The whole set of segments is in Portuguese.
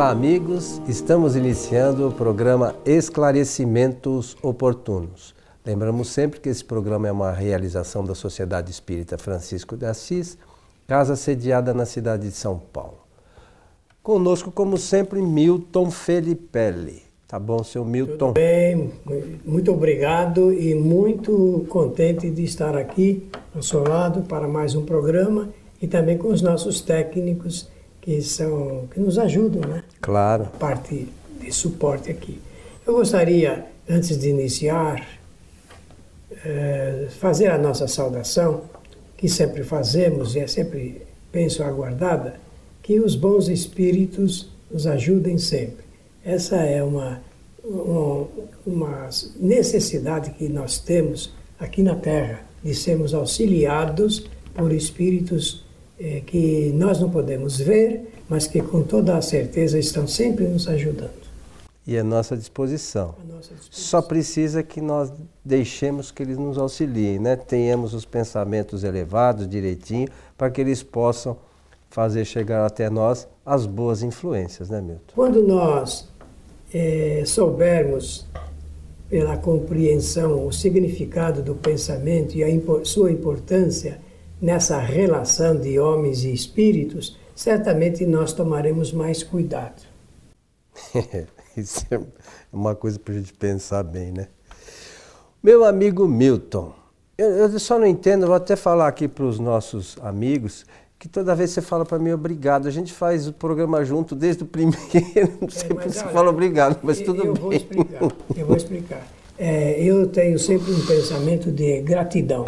Olá, amigos. Estamos iniciando o programa Esclarecimentos Oportunos. Lembramos sempre que esse programa é uma realização da Sociedade Espírita Francisco de Assis, casa sediada na cidade de São Paulo. Conosco, como sempre, Milton Felipelli. Tá bom, seu Milton? Tudo bem, muito obrigado e muito contente de estar aqui ao seu lado para mais um programa e também com os nossos técnicos que são que nos ajudam, né? Claro. A parte de suporte aqui. Eu gostaria, antes de iniciar, é, fazer a nossa saudação, que sempre fazemos e é sempre, penso, aguardada, que os bons espíritos nos ajudem sempre. Essa é uma, uma, uma necessidade que nós temos aqui na Terra, de sermos auxiliados por espíritos é, que nós não podemos ver, mas que com toda a certeza estão sempre nos ajudando. E à nossa disposição. nossa disposição. Só precisa que nós deixemos que eles nos auxiliem, né? tenhamos os pensamentos elevados direitinho, para que eles possam fazer chegar até nós as boas influências, né, Milton? Quando nós é, soubermos pela compreensão o significado do pensamento e a impor sua importância nessa relação de homens e espíritos, certamente nós tomaremos mais cuidado. Isso é uma coisa para a gente pensar bem, né? Meu amigo Milton, eu, eu só não entendo, vou até falar aqui para os nossos amigos, que toda vez você fala para mim obrigado. A gente faz o programa junto desde o primeiro, não sei é, porque você fala obrigado, mas tudo eu bem. Vou explicar, eu vou explicar. É, eu tenho sempre um pensamento de gratidão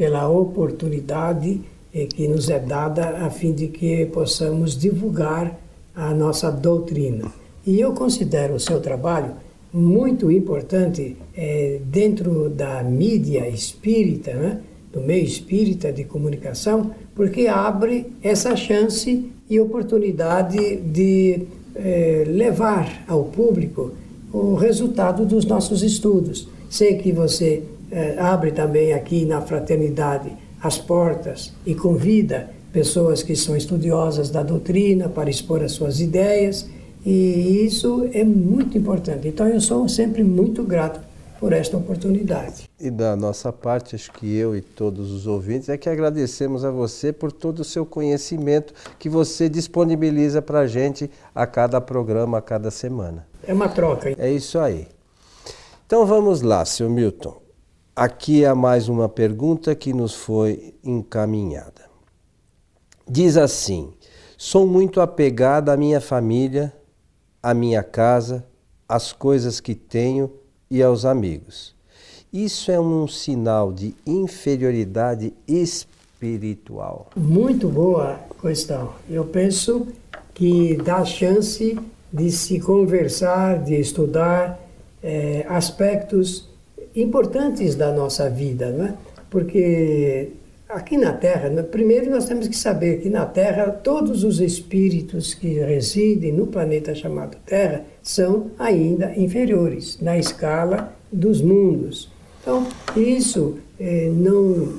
pela oportunidade eh, que nos é dada a fim de que possamos divulgar a nossa doutrina. E eu considero o seu trabalho muito importante é, dentro da mídia espírita, né? do meio espírita de comunicação, porque abre essa chance e oportunidade de é, levar ao público o resultado dos nossos estudos. Sei que você é, abre também aqui na fraternidade as portas e convida pessoas que são estudiosas da doutrina para expor as suas ideias, e isso é muito importante. Então eu sou sempre muito grato por esta oportunidade. E da nossa parte, acho que eu e todos os ouvintes, é que agradecemos a você por todo o seu conhecimento que você disponibiliza para a gente a cada programa, a cada semana. É uma troca. É isso aí. Então vamos lá, seu Milton. Aqui há mais uma pergunta que nos foi encaminhada. Diz assim: Sou muito apegada à minha família, à minha casa, às coisas que tenho e aos amigos. Isso é um sinal de inferioridade espiritual. Muito boa questão. Eu penso que dá chance de se conversar, de estudar é, aspectos importantes da nossa vida, não é? Porque aqui na Terra, né, primeiro nós temos que saber que na Terra todos os espíritos que residem no planeta chamado Terra são ainda inferiores na escala dos mundos. Então, isso eh, não,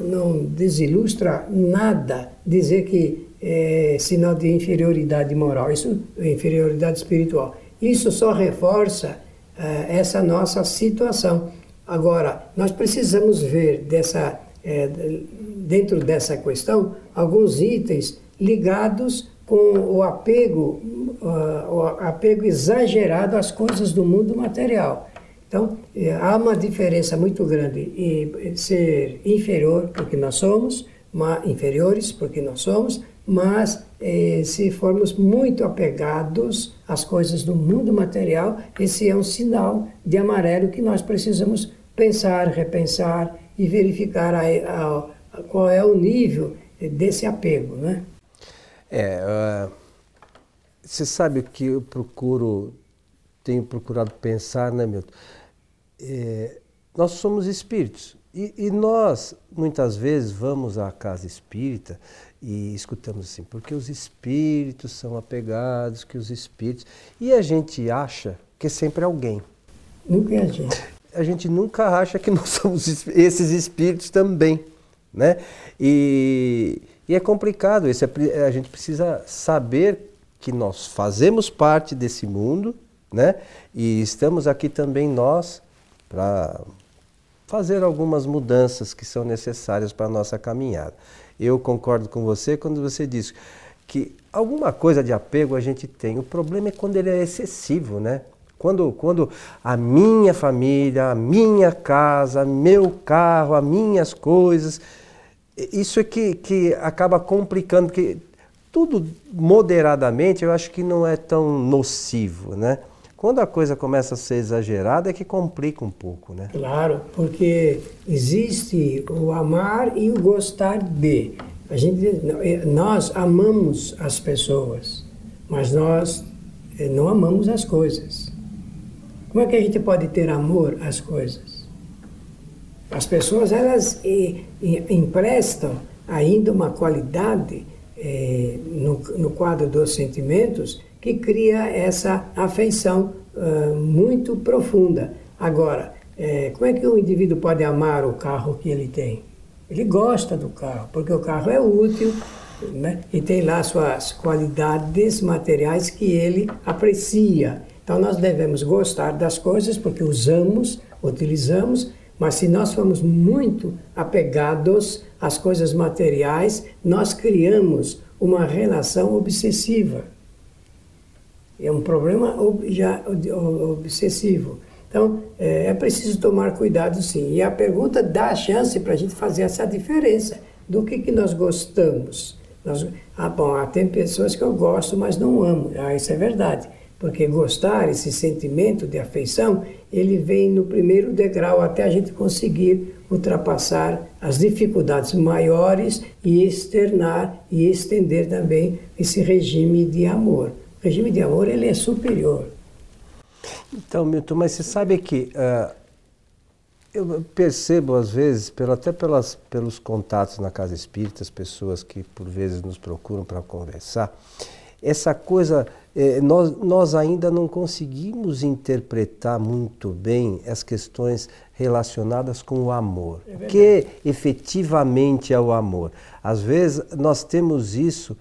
não desilustra nada dizer que é sinal de inferioridade moral, isso inferioridade espiritual. Isso só reforça eh, essa nossa situação. Agora, nós precisamos ver dessa, é, dentro dessa questão alguns itens ligados com o apego, uh, o apego exagerado às coisas do mundo material. Então, é, há uma diferença muito grande em ser inferior, porque nós somos, inferiores, porque nós somos, mas eh, se formos muito apegados às coisas do mundo material, esse é um sinal de amarelo que nós precisamos pensar, repensar e verificar a, a, a, qual é o nível desse apego, né? É, uh, você sabe o que eu procuro, tenho procurado pensar, né, Milton? É, nós somos espíritos e, e nós, muitas vezes, vamos à casa espírita e escutamos assim, porque os espíritos são apegados, que os espíritos. E a gente acha que é sempre alguém. Nunca é a gente. A gente nunca acha que nós somos esses espíritos também. Né? E, e é complicado isso. É a gente precisa saber que nós fazemos parte desse mundo, né? E estamos aqui também nós para fazer algumas mudanças que são necessárias para a nossa caminhada. Eu concordo com você quando você diz que alguma coisa de apego a gente tem. O problema é quando ele é excessivo, né? Quando, quando a minha família, a minha casa, meu carro, as minhas coisas, isso é que, que acaba complicando, porque tudo moderadamente eu acho que não é tão nocivo, né? Quando a coisa começa a ser exagerada é que complica um pouco, né? Claro, porque existe o amar e o gostar de. A gente, nós amamos as pessoas, mas nós eh, não amamos as coisas. Como é que a gente pode ter amor às coisas? As pessoas elas e, e, emprestam ainda uma qualidade eh, no, no, quadro dos sentimentos que cria essa afeição uh, muito profunda. Agora, eh, como é que o indivíduo pode amar o carro que ele tem? Ele gosta do carro, porque o carro é útil né? e tem lá suas qualidades materiais que ele aprecia. Então nós devemos gostar das coisas porque usamos, utilizamos, mas se nós formos muito apegados às coisas materiais, nós criamos uma relação obsessiva. É um problema já obsessivo. Então, é, é preciso tomar cuidado sim. E a pergunta dá chance para a gente fazer essa diferença do que, que nós gostamos. Nós, ah, bom, ah, tem pessoas que eu gosto, mas não amo. Ah, isso é verdade. Porque gostar, esse sentimento de afeição, ele vem no primeiro degrau até a gente conseguir ultrapassar as dificuldades maiores e externar e estender também esse regime de amor. O regime de amor ele é superior. Então, Milton, mas você sabe que uh, eu percebo às vezes, pelo, até pelas, pelos contatos na casa espírita, as pessoas que por vezes nos procuram para conversar, essa coisa é, nós, nós ainda não conseguimos interpretar muito bem as questões relacionadas com o amor. É o que efetivamente é o amor? Às vezes nós temos isso,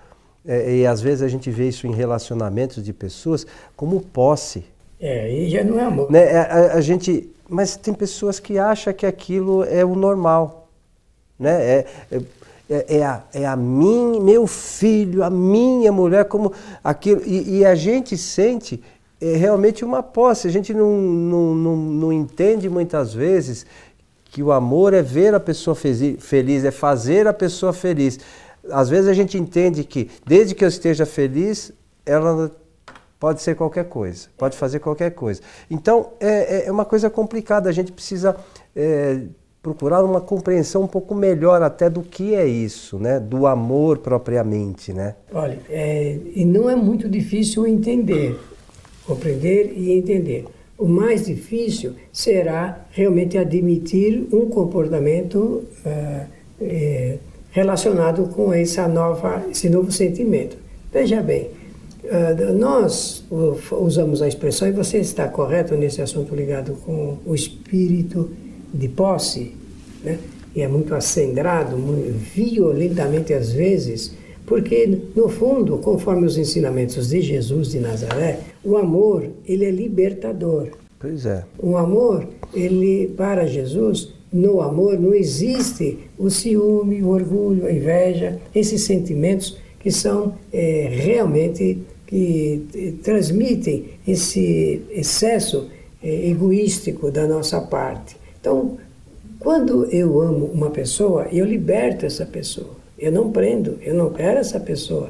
é, e às vezes a gente vê isso em relacionamentos de pessoas, como posse. É, aí já não é amor. Né? A, a, a, gente, mas tem pessoas que acham que aquilo é o normal. Né? É, é é, é, a, é a mim, meu filho, a minha mulher, como aquilo. E, e a gente sente é, realmente uma posse. A gente não, não, não, não entende muitas vezes que o amor é ver a pessoa feliz, é fazer a pessoa feliz. Às vezes a gente entende que, desde que eu esteja feliz, ela pode ser qualquer coisa, pode fazer qualquer coisa. Então é, é uma coisa complicada, a gente precisa é, procurar uma compreensão um pouco melhor até do que é isso, né? Do amor propriamente, né? Olha, é, e não é muito difícil entender, compreender e entender. O mais difícil será realmente admitir um comportamento uh, é, relacionado com essa nova, esse novo sentimento. Veja bem, uh, nós usamos a expressão, e você está correto nesse assunto ligado com o espírito de posse, né? e é muito acendrado, muito violentamente às vezes, porque no fundo, conforme os ensinamentos de Jesus de Nazaré, o amor ele é libertador. Pois é. O amor, ele para Jesus, no amor não existe o ciúme, o orgulho, a inveja, esses sentimentos que são é, realmente que eh, transmitem esse excesso é, egoístico da nossa parte. Então, quando eu amo uma pessoa, eu liberto essa pessoa. Eu não prendo, eu não quero essa pessoa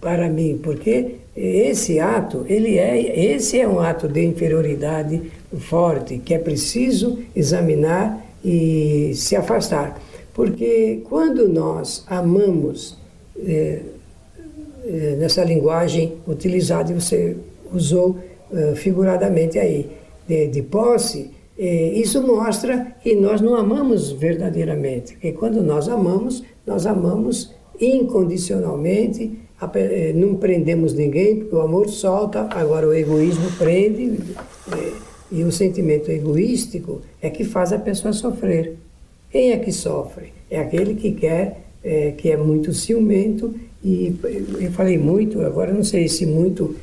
para mim, porque esse ato, ele é, esse é um ato de inferioridade forte que é preciso examinar e se afastar. Porque quando nós amamos é, é, nessa linguagem utilizada, e você usou é, figuradamente aí, de, de posse, é, isso mostra que nós não amamos verdadeiramente, que quando nós amamos, nós amamos incondicionalmente, é, não prendemos ninguém, porque o amor solta, agora o egoísmo prende, é, e o sentimento egoístico é que faz a pessoa sofrer. Quem é que sofre? É aquele que quer é, que é muito ciumento e eu falei muito, agora não sei se muito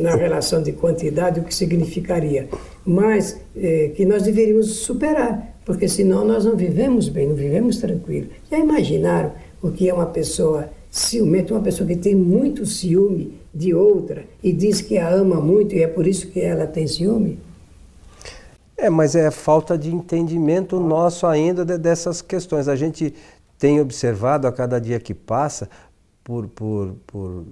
na relação de quantidade o que significaria, mas é, que nós deveríamos superar, porque senão nós não vivemos bem, não vivemos tranquilo. Já imaginaram o que é uma pessoa ciumenta, uma pessoa que tem muito ciúme de outra e diz que a ama muito e é por isso que ela tem ciúme? É, mas é falta de entendimento nosso ainda dessas questões. A gente tem observado a cada dia que passa, por, por, por,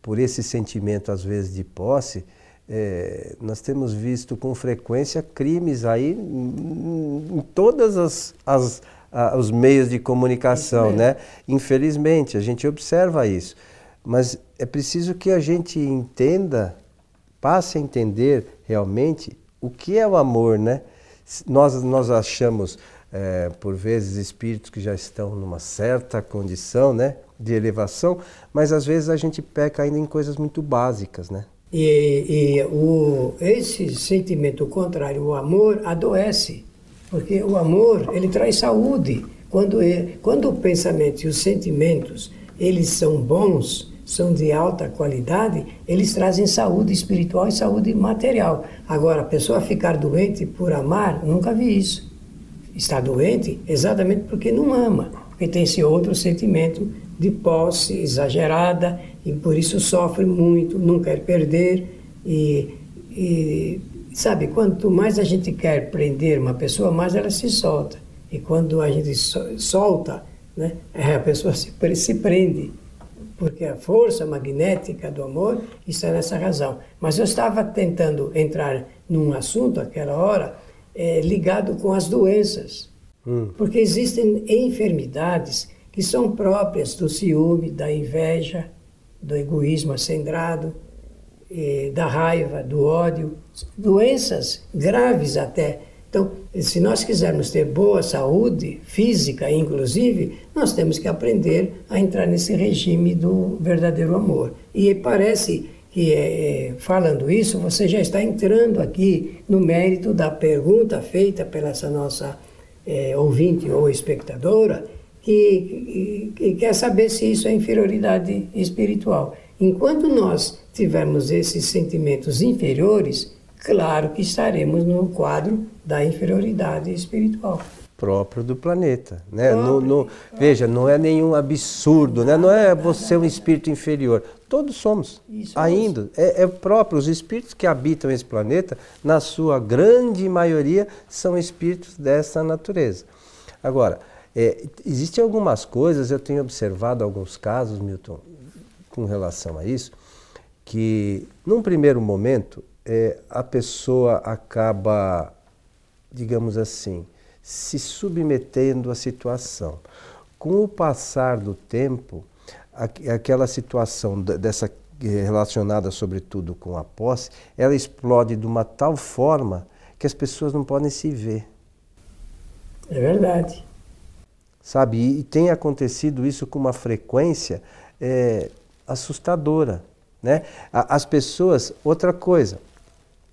por esse sentimento, às vezes, de posse, é, nós temos visto com frequência crimes aí em, em todas as, as os meios de comunicação, né? Infelizmente, a gente observa isso. Mas é preciso que a gente entenda, passe a entender realmente o que é o amor, né? Nós, nós achamos é, por vezes espíritos que já estão numa certa condição né, de elevação, mas às vezes a gente peca ainda em coisas muito básicas. Né? E, e o, esse sentimento contrário, o amor, adoece, porque o amor ele traz saúde. Quando, ele, quando o pensamento e os sentimentos eles são bons, são de alta qualidade, eles trazem saúde espiritual e saúde material. Agora, a pessoa ficar doente por amar, nunca vi isso está doente exatamente porque não ama, porque tem esse outro sentimento de posse exagerada e por isso sofre muito, não quer perder e, e sabe, quanto mais a gente quer prender uma pessoa, mais ela se solta. E quando a gente solta, né, a pessoa se, se prende porque a força magnética do amor está nessa razão. Mas eu estava tentando entrar num assunto aquela hora é, ligado com as doenças. Hum. Porque existem enfermidades que são próprias do ciúme, da inveja, do egoísmo acendrado, eh, da raiva, do ódio, doenças graves até. Então, se nós quisermos ter boa saúde física, inclusive, nós temos que aprender a entrar nesse regime do verdadeiro amor. E parece que é, falando isso, você já está entrando aqui no mérito da pergunta feita pela essa nossa é, ouvinte ou espectadora, que, que, que quer saber se isso é inferioridade espiritual. Enquanto nós tivermos esses sentimentos inferiores, claro que estaremos no quadro da inferioridade espiritual próprio do planeta. Né? No, no, veja, não é nenhum absurdo, né? não é você um espírito inferior. Todos somos, Isso ainda. É, é próprio, os espíritos que habitam esse planeta, na sua grande maioria, são espíritos dessa natureza. Agora, é, existem algumas coisas, eu tenho observado alguns casos, Milton, com relação a isso, que num primeiro momento é, a pessoa acaba, digamos assim, se submetendo à situação. Com o passar do tempo, aquela situação dessa relacionada sobretudo com a posse, ela explode de uma tal forma que as pessoas não podem se ver. É verdade. Sabe, e tem acontecido isso com uma frequência é, assustadora. Né? As pessoas, outra coisa,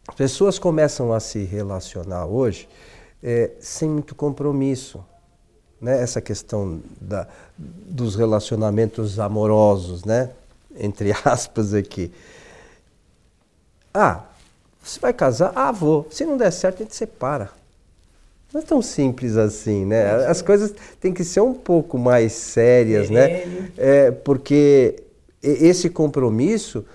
as pessoas começam a se relacionar hoje é, sem muito compromisso. Né? Essa questão da, dos relacionamentos amorosos, né? entre aspas aqui. Ah, você vai casar? Ah, vou. Se não der certo, a gente separa. Não é tão simples assim, né? As coisas têm que ser um pouco mais sérias, né? É, porque esse compromisso,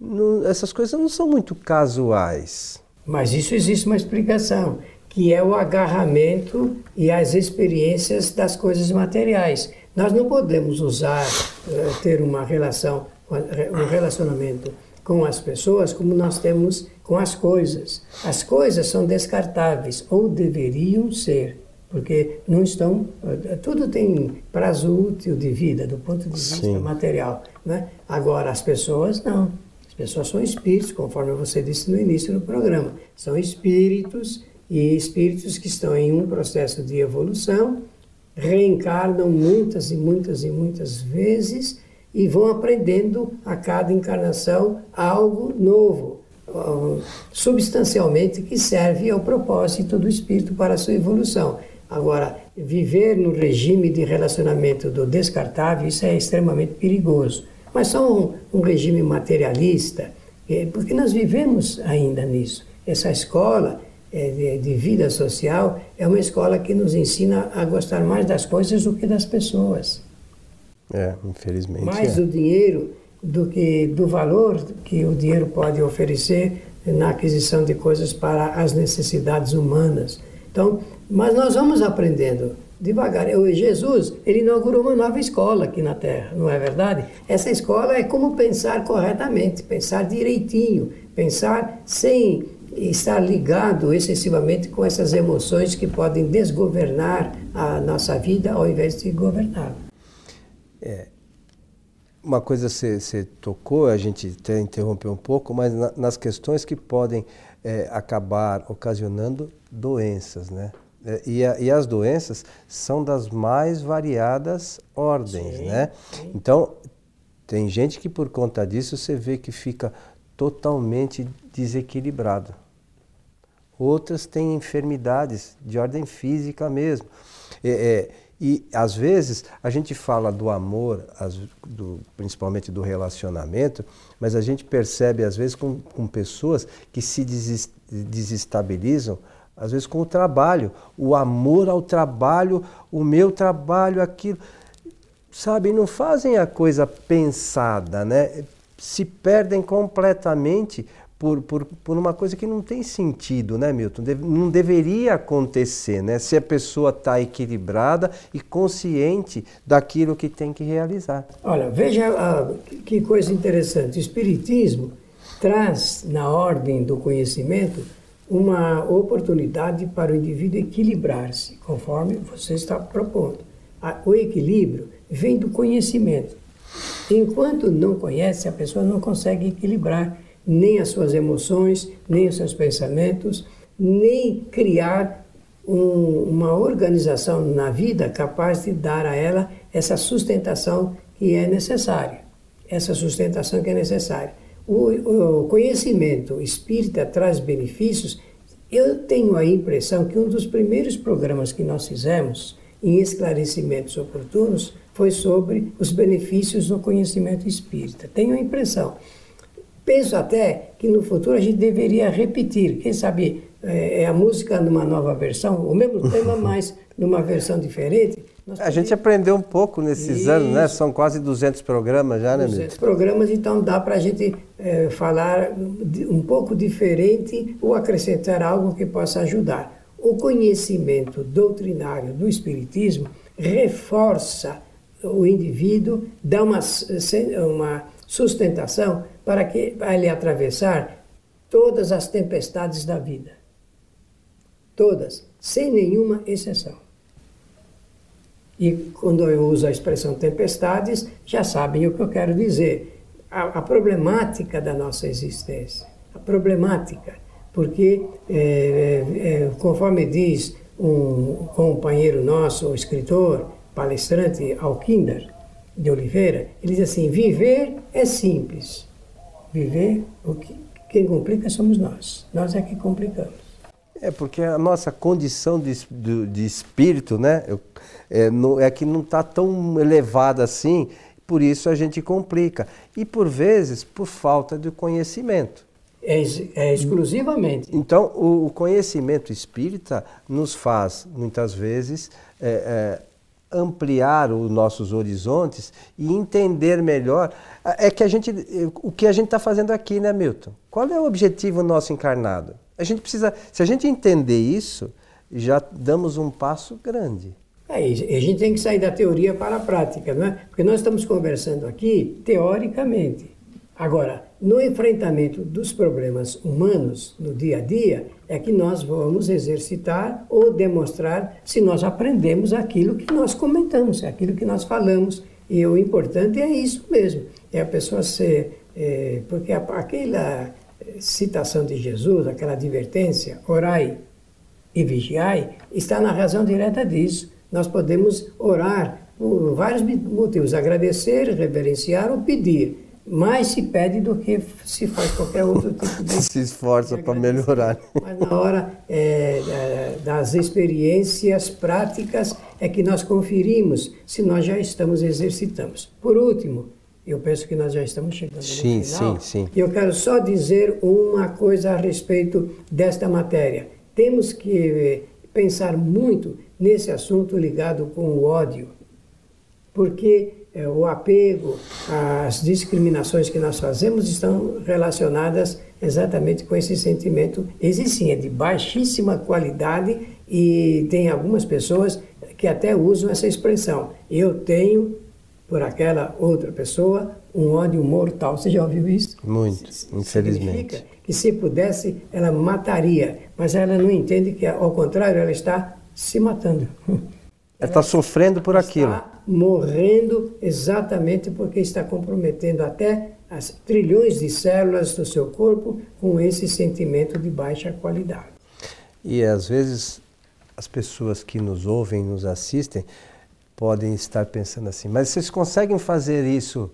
não, essas coisas não são muito casuais. Mas isso existe uma explicação que é o agarramento e as experiências das coisas materiais. Nós não podemos usar, eh, ter uma relação, um relacionamento com as pessoas como nós temos com as coisas. As coisas são descartáveis, ou deveriam ser, porque não estão. Eh, tudo tem prazo útil de vida, do ponto de vista Sim. material. Né? Agora, as pessoas não. As pessoas são espíritos, conforme você disse no início do programa. São espíritos e espíritos que estão em um processo de evolução reencarnam muitas e muitas e muitas vezes e vão aprendendo a cada encarnação algo novo, substancialmente que serve ao propósito do espírito para a sua evolução. Agora, viver no regime de relacionamento do descartável, isso é extremamente perigoso. Mas só um, um regime materialista, é, porque nós vivemos ainda nisso. Essa escola de, de, vida social é uma escola que nos ensina a gostar mais das coisas do que das pessoas. É, infelizmente. Mais é. do dinheiro do que do valor que o dinheiro pode oferecer na aquisição de coisas para as necessidades humanas. Então, mas nós vamos aprendendo devagar. Eu, Jesus, ele inaugurou uma nova escola aqui na Terra, não é verdade? Essa escola é como pensar corretamente, pensar direitinho, pensar sem estar ligado excessivamente com essas emoções que podem desgovernar a nossa vida ao invés de governá-la. É, uma coisa você, você tocou, a gente até interrompeu um pouco, mas na, nas questões que podem é, acabar ocasionando doenças, né? É, e, a, e, as doenças são das mais variadas ordens, sim, né? Sim. Então, tem gente que por conta disso você vê que fica totalmente desequilibrado. Outras têm enfermidades de ordem física mesmo. É, é, e às vezes a gente fala do amor, as, do, principalmente do relacionamento, mas a gente percebe às vezes com, com pessoas que se desestabilizam às vezes com o trabalho, o amor ao trabalho, o meu trabalho, aquilo. Sabe, não fazem a coisa pensada, né? Se perdem completamente por, por, por uma coisa que não tem sentido, né, Milton? não deveria acontecer, né? Se a pessoa está equilibrada e consciente daquilo que tem que realizar. Olha, veja ah, que coisa interessante. O Espiritismo traz na ordem do conhecimento uma oportunidade para o indivíduo equilibrar-se, conforme você está propondo. O equilíbrio vem do conhecimento. Enquanto não conhece, a pessoa não consegue equilibrar nem as suas emoções, nem os seus pensamentos, nem criar um, uma organização na vida capaz de dar a ela essa sustentação que é necessária. Essa sustentação que é necessária o, o conhecimento espírita traz benefícios, eu tenho a impressão que um dos primeiros programas que nós fizemos em esclarecimentos oportunos foi sobre os benefícios do conhecimento espírita. Tenho a impressão. Penso até que no futuro a gente deveria repetir, quem sabe é, é a música numa nova versão, o mesmo tema, mas numa versão diferente, a gente aprendeu um pouco nesses Isso. anos, né? São quase 200 programas já, né, 200 programas, então dá para a gente é, falar um pouco diferente ou acrescentar algo que possa ajudar. O conhecimento doutrinário do Espiritismo reforça o indivíduo, dá uma, uma sustentação para que ele atravessar todas as tempestades da vida. Todas, sem nenhuma exceção. E quando eu uso a expressão tempestades, já sabem o que eu quero dizer. A, a problemática da nossa existência. A problemática. Porque, é, é, conforme diz um companheiro nosso, o escritor, palestrante Alquinder de Oliveira, ele diz assim: viver é simples. Viver, o que, quem complica somos nós. Nós é que complicamos. É porque a nossa condição de, de, de espírito, né, é, no, é que não está tão elevada assim, por isso a gente complica. E por vezes por falta de conhecimento. É, é exclusivamente. Então, o, o, conhecimento espírita nos faz, muitas vezes, é, é, ampliar os nossos horizontes e entender melhor. É que a gente, o que a gente está fazendo aqui, né, Milton? Qual é o objetivo nosso encarnado? A gente precisa, se a gente entender isso, já damos um passo grande. É, a gente tem que sair da teoria para a prática, não é? Porque nós estamos conversando aqui teoricamente. Agora, no enfrentamento dos problemas humanos no dia a dia, é que nós vamos exercitar ou demonstrar se nós aprendemos aquilo que nós comentamos, aquilo que nós falamos. E o importante é isso mesmo, é a pessoa ser. É, porque aquela citação de Jesus, aquela advertência, orai e vigiai, está na razão direta disso. Nós podemos orar por vários motivos, agradecer, reverenciar ou pedir. Mais se pede do que se faz qualquer outro tipo de. se esforça para melhorar. Mas na hora é, das experiências práticas é que nós conferimos se nós já estamos exercitando. Por último, eu penso que nós já estamos chegando sim, no final. Sim, sim, E eu quero só dizer uma coisa a respeito desta matéria. Temos que pensar muito nesse assunto ligado com o ódio, porque é, o apego, as discriminações que nós fazemos estão relacionadas exatamente com esse sentimento. Esse sim é de baixíssima qualidade e tem algumas pessoas que até usam essa expressão. Eu tenho por aquela outra pessoa um ódio mortal. Você já ouviu isso? Muito, infelizmente. Que se pudesse, ela mataria, mas ela não entende que, ao contrário, ela está se matando. Ela está sofrendo por aquilo. Está morrendo exatamente porque está comprometendo até as trilhões de células do seu corpo com esse sentimento de baixa qualidade. E às vezes as pessoas que nos ouvem, nos assistem, podem estar pensando assim: mas vocês conseguem fazer isso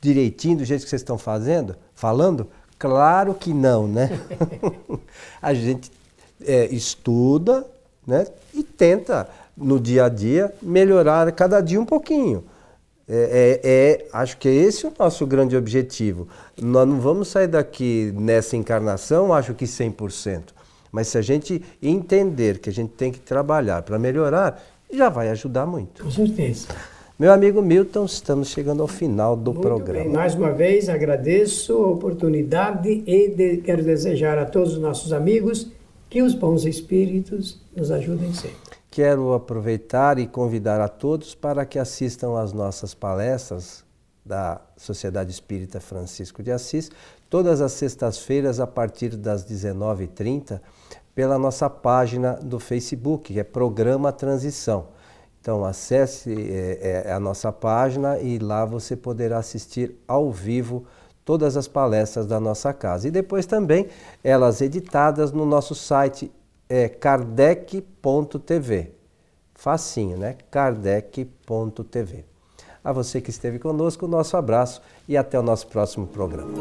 direitinho do jeito que vocês estão fazendo, falando? Claro que não, né? a gente é, estuda, né? E tenta no dia a dia melhorar cada dia um pouquinho. É, é, é, acho que esse é o nosso grande objetivo. Nós não vamos sair daqui nessa encarnação, acho que 100%. Mas se a gente entender que a gente tem que trabalhar para melhorar, já vai ajudar muito. Com certeza. Meu amigo Milton, estamos chegando ao final do muito programa. Bem. Mais uma vez agradeço a oportunidade e de, quero desejar a todos os nossos amigos que os bons espíritos nos ajudem sempre. Quero aproveitar e convidar a todos para que assistam às nossas palestras da Sociedade Espírita Francisco de Assis, todas as sextas-feiras a partir das 19h30, pela nossa página do Facebook, que é Programa Transição. Então acesse é, é, a nossa página e lá você poderá assistir ao vivo todas as palestras da nossa casa. E depois também elas editadas no nosso site é kardec.tv. Facinho, né? kardec.tv. A você que esteve conosco, nosso abraço e até o nosso próximo programa.